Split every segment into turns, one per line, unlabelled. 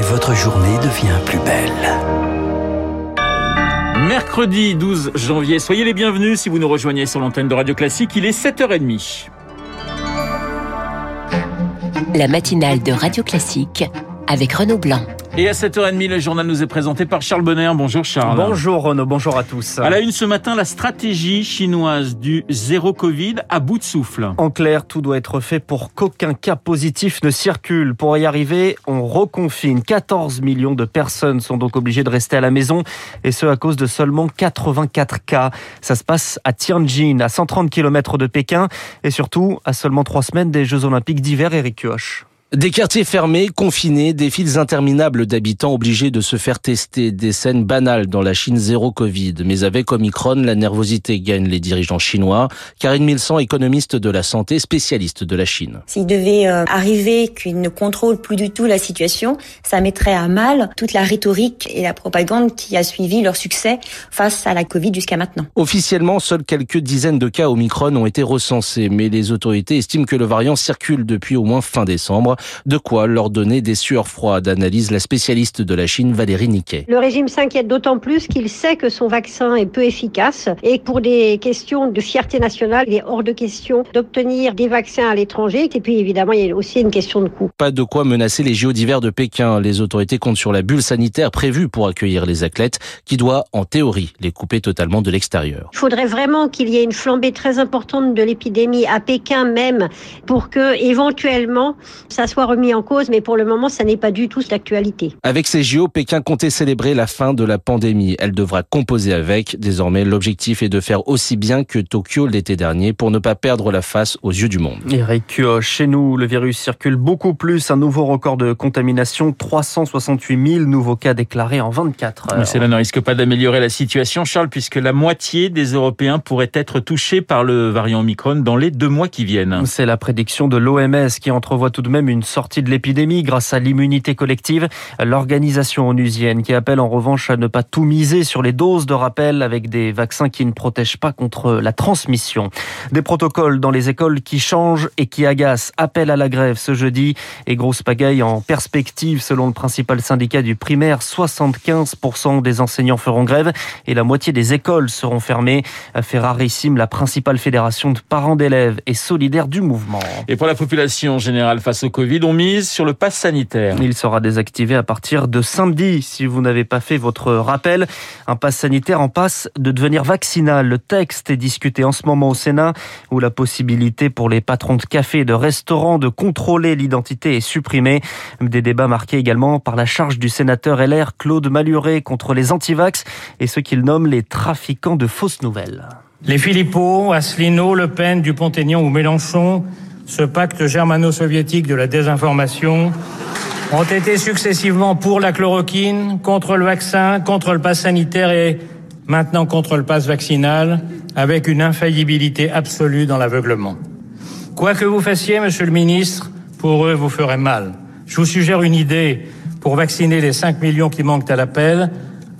et votre journée devient plus belle.
Mercredi 12 janvier, soyez les bienvenus si vous nous rejoignez sur l'antenne de Radio Classique, il est 7h30.
La matinale de Radio Classique avec Renaud Blanc.
Et à 7h30, le journal nous est présenté par Charles Bonner. Bonjour Charles.
Bonjour Renaud, bonjour à tous.
À la une ce matin, la stratégie chinoise du zéro Covid à bout de souffle.
En clair, tout doit être fait pour qu'aucun cas positif ne circule. Pour y arriver, on reconfine. 14 millions de personnes sont donc obligées de rester à la maison et ce à cause de seulement 84 cas. Ça se passe à Tianjin, à 130 km de Pékin et surtout à seulement trois semaines des Jeux Olympiques d'hiver, Eric Kioch.
Des quartiers fermés, confinés, des files interminables d'habitants obligés de se faire tester, des scènes banales dans la Chine zéro Covid. Mais avec Omicron, la nervosité gagne les dirigeants chinois. Karine Milsan, économiste de la santé, spécialiste de la Chine.
S'il devait euh, arriver qu'ils ne contrôlent plus du tout la situation, ça mettrait à mal toute la rhétorique et la propagande qui a suivi leur succès face à la Covid jusqu'à maintenant.
Officiellement, seules quelques dizaines de cas Omicron ont été recensés, mais les autorités estiment que le variant circule depuis au moins fin décembre. De quoi leur donner des sueurs froides, analyse la spécialiste de la Chine Valérie Niquet.
Le régime s'inquiète d'autant plus qu'il sait que son vaccin est peu efficace et pour des questions de fierté nationale, il est hors de question d'obtenir des vaccins à l'étranger. Et puis évidemment, il y a aussi une question de coût.
Pas de quoi menacer les JO d'hiver de Pékin. Les autorités comptent sur la bulle sanitaire prévue pour accueillir les athlètes qui doit, en théorie, les couper totalement de l'extérieur.
Il faudrait vraiment qu'il y ait une flambée très importante de l'épidémie à Pékin même pour que éventuellement ça soit remis en cause, mais pour le moment, ça n'est pas du tout d'actualité.
Avec ces JO, Pékin comptait célébrer la fin de la pandémie. Elle devra composer avec. Désormais, l'objectif est de faire aussi bien que Tokyo l'été dernier pour ne pas perdre la face aux yeux du monde.
Eric chez nous, le virus circule beaucoup plus. Un nouveau record de contamination, 368 000 nouveaux cas déclarés en 24 heures.
Mais cela ne risque pas d'améliorer la situation, Charles, puisque la moitié des Européens pourraient être touchés par le variant Omicron dans les deux mois qui viennent.
C'est la prédiction de l'OMS qui entrevoit tout de même une sortie de l'épidémie grâce à l'immunité collective. L'organisation onusienne qui appelle en revanche à ne pas tout miser sur les doses de rappel avec des vaccins qui ne protègent pas contre la transmission. Des protocoles dans les écoles qui changent et qui agacent. Appel à la grève ce jeudi et grosse pagaille en perspective selon le principal syndicat du primaire. 75% des enseignants feront grève et la moitié des écoles seront fermées. Ferrarissime, la principale fédération de parents d'élèves et solidaire du mouvement.
Et pour la population générale face au Covid, on mise sur le pass sanitaire.
Il sera désactivé à partir de samedi si vous n'avez pas fait votre rappel. Un pass sanitaire en passe de devenir vaccinal. Le texte est discuté en ce moment au Sénat où la possibilité pour les patrons de cafés et de restaurants de contrôler l'identité est supprimée. Des débats marqués également par la charge du sénateur LR Claude Maluret contre les antivax et ce qu'il nomme les trafiquants de fausses nouvelles.
Les Philippot, Asselineau, Le Pen, Dupont-Aignan ou Mélenchon ce pacte germano-soviétique de la désinformation, ont été successivement pour la chloroquine, contre le vaccin, contre le pass sanitaire et maintenant contre le pass vaccinal, avec une infaillibilité absolue dans l'aveuglement. Quoi que vous fassiez, monsieur le ministre, pour eux, vous ferez mal. Je vous suggère une idée pour vacciner les 5 millions qui manquent à l'appel.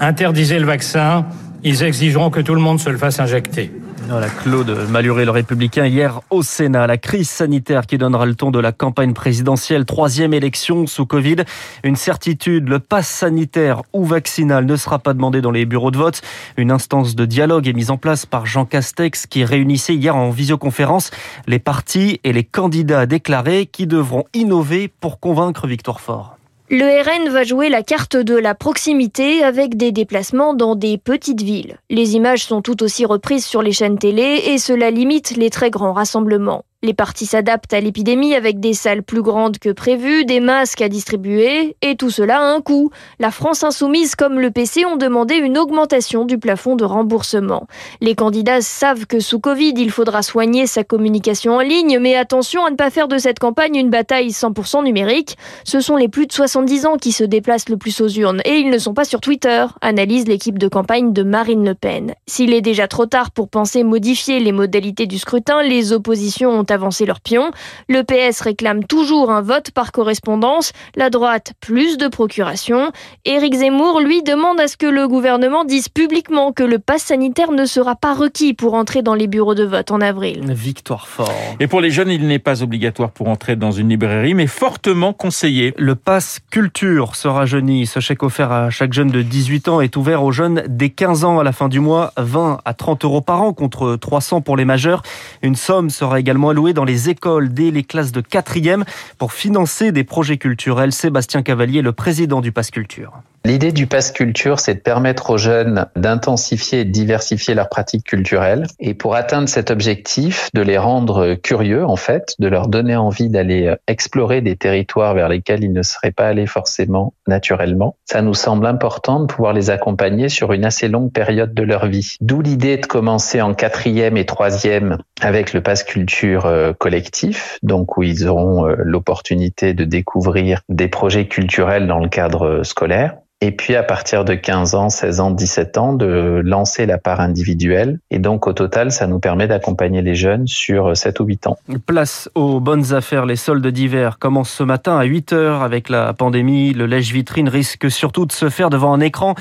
Interdisez le vaccin, ils exigeront que tout le monde se le fasse injecter.
Voilà, Claude Maluret, le républicain, hier au Sénat. La crise sanitaire qui donnera le ton de la campagne présidentielle, troisième élection sous Covid. Une certitude, le pass sanitaire ou vaccinal ne sera pas demandé dans les bureaux de vote. Une instance de dialogue est mise en place par Jean Castex qui réunissait hier en visioconférence les partis et les candidats déclarés qui devront innover pour convaincre Victor Fort.
Le RN va jouer la carte de la proximité avec des déplacements dans des petites villes. Les images sont tout aussi reprises sur les chaînes télé et cela limite les très grands rassemblements. Les partis s'adaptent à l'épidémie avec des salles plus grandes que prévues, des masques à distribuer, et tout cela a un coût. La France insoumise comme le PC ont demandé une augmentation du plafond de remboursement. Les candidats savent que sous Covid, il faudra soigner sa communication en ligne, mais attention à ne pas faire de cette campagne une bataille 100% numérique. Ce sont les plus de 70 ans qui se déplacent le plus aux urnes, et ils ne sont pas sur Twitter, analyse l'équipe de campagne de Marine Le Pen. S'il est déjà trop tard pour penser modifier les modalités du scrutin, les oppositions ont avancer leurs pions. Le PS réclame toujours un vote par correspondance, la droite plus de procuration. Éric Zemmour, lui, demande à ce que le gouvernement dise publiquement que le pass sanitaire ne sera pas requis pour entrer dans les bureaux de vote en avril.
Victoire fort.
Et pour les jeunes, il n'est pas obligatoire pour entrer dans une librairie, mais fortement conseillé.
Le pass culture sera jeuni. Ce chèque offert à chaque jeune de 18 ans est ouvert aux jeunes dès 15 ans à la fin du mois, 20 à 30 euros par an contre 300 pour les majeurs. Une somme sera également allouée dans les écoles dès les classes de 4e pour financer des projets culturels. Sébastien Cavalier, le président du pass culture.
L'idée du pass culture, c'est de permettre aux jeunes d'intensifier et de diversifier leurs pratiques culturelles. Et pour atteindre cet objectif, de les rendre curieux, en fait, de leur donner envie d'aller explorer des territoires vers lesquels ils ne seraient pas allés forcément naturellement. Ça nous semble important de pouvoir les accompagner sur une assez longue période de leur vie. D'où l'idée de commencer en quatrième et troisième avec le pass culture euh, collectif, donc où ils auront euh, l'opportunité de découvrir des projets culturels dans le cadre euh, scolaire. Et puis à partir de 15 ans, 16 ans, 17 ans, de lancer la part individuelle. Et donc au total, ça nous permet d'accompagner les jeunes sur 7 ou 8 ans.
Place aux bonnes affaires. Les soldes d'hiver commencent ce matin à 8 heures avec la pandémie. Le lèche-vitrine risque surtout de se faire devant un écran.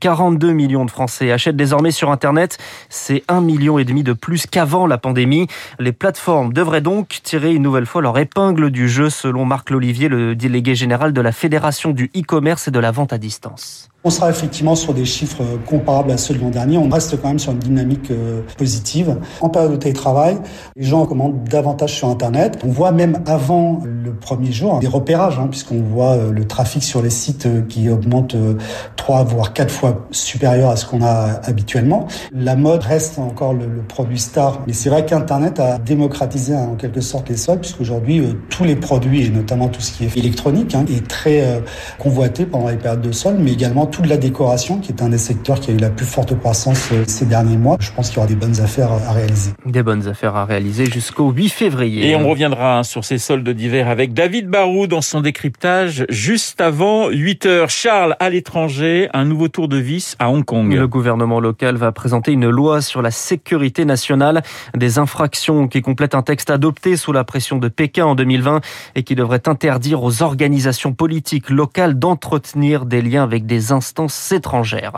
42 millions de Français achètent désormais sur Internet. C'est 1 million et demi de plus qu'avant la pandémie. Les plateformes devraient donc tirer une nouvelle fois leur épingle du jeu selon Marc Lolivier, le délégué général de la Fédération du e-commerce et de la vente à distance distance.
On sera effectivement sur des chiffres comparables à ceux de l'an dernier. On reste quand même sur une dynamique euh, positive. En période de télétravail, les gens commandent davantage sur Internet. On voit même avant le premier jour des repérages, hein, puisqu'on voit euh, le trafic sur les sites euh, qui augmente trois voire quatre fois supérieur à ce qu'on a habituellement. La mode reste encore le, produit star, mais c'est vrai qu'Internet a démocratisé hein, en quelque sorte les soldes, puisqu'aujourd'hui tous les produits et notamment tout ce qui est électronique hein, est très convoité pendant les périodes de soldes, mais également de la décoration, qui est un des secteurs qui a eu la plus forte croissance euh, ces derniers mois. Je pense qu'il y aura des bonnes affaires à réaliser.
Des bonnes affaires à réaliser jusqu'au 8 février.
Et on reviendra sur ces soldes d'hiver avec David Barou dans son décryptage juste avant 8 heures. Charles, à l'étranger, un nouveau tour de vis à Hong Kong.
Le gouvernement local va présenter une loi sur la sécurité nationale, des infractions qui complètent un texte adopté sous la pression de Pékin en 2020 et qui devrait interdire aux organisations politiques locales d'entretenir des liens avec des instances étrangères.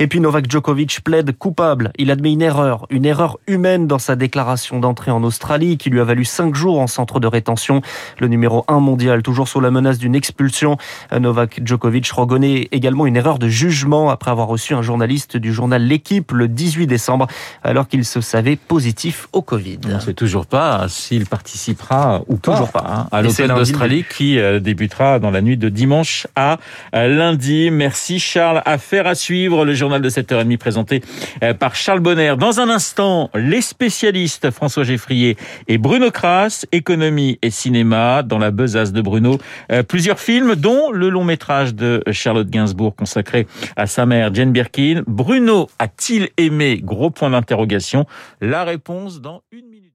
Et puis Novak Djokovic plaide coupable. Il admet une erreur, une erreur humaine dans sa déclaration d'entrée en Australie qui lui a valu cinq jours en centre de rétention. Le numéro 1 mondial, toujours sous la menace d'une expulsion. Novak Djokovic reconnaît également une erreur de jugement après avoir reçu un journaliste du journal L'équipe le 18 décembre alors qu'il se savait positif au Covid.
On ne sait toujours pas s'il participera ou pas, toujours pas hein, à l'Open d'Australie qui euh, débutera dans la nuit de dimanche à euh, lundi. Merci Charles. Affaire à suivre, le journal de 7h30 présenté euh, par Charles Bonner. Dans un instant, les spécialistes François Geffrier et Bruno Kras, économie et cinéma, dans la besace de Bruno. Euh, plusieurs films, dont le long métrage de Charlotte Gainsbourg consacré à sa mère Jane Birkin. Bruno a-t-il aimé? Gros point d'interrogation. La réponse dans une minute.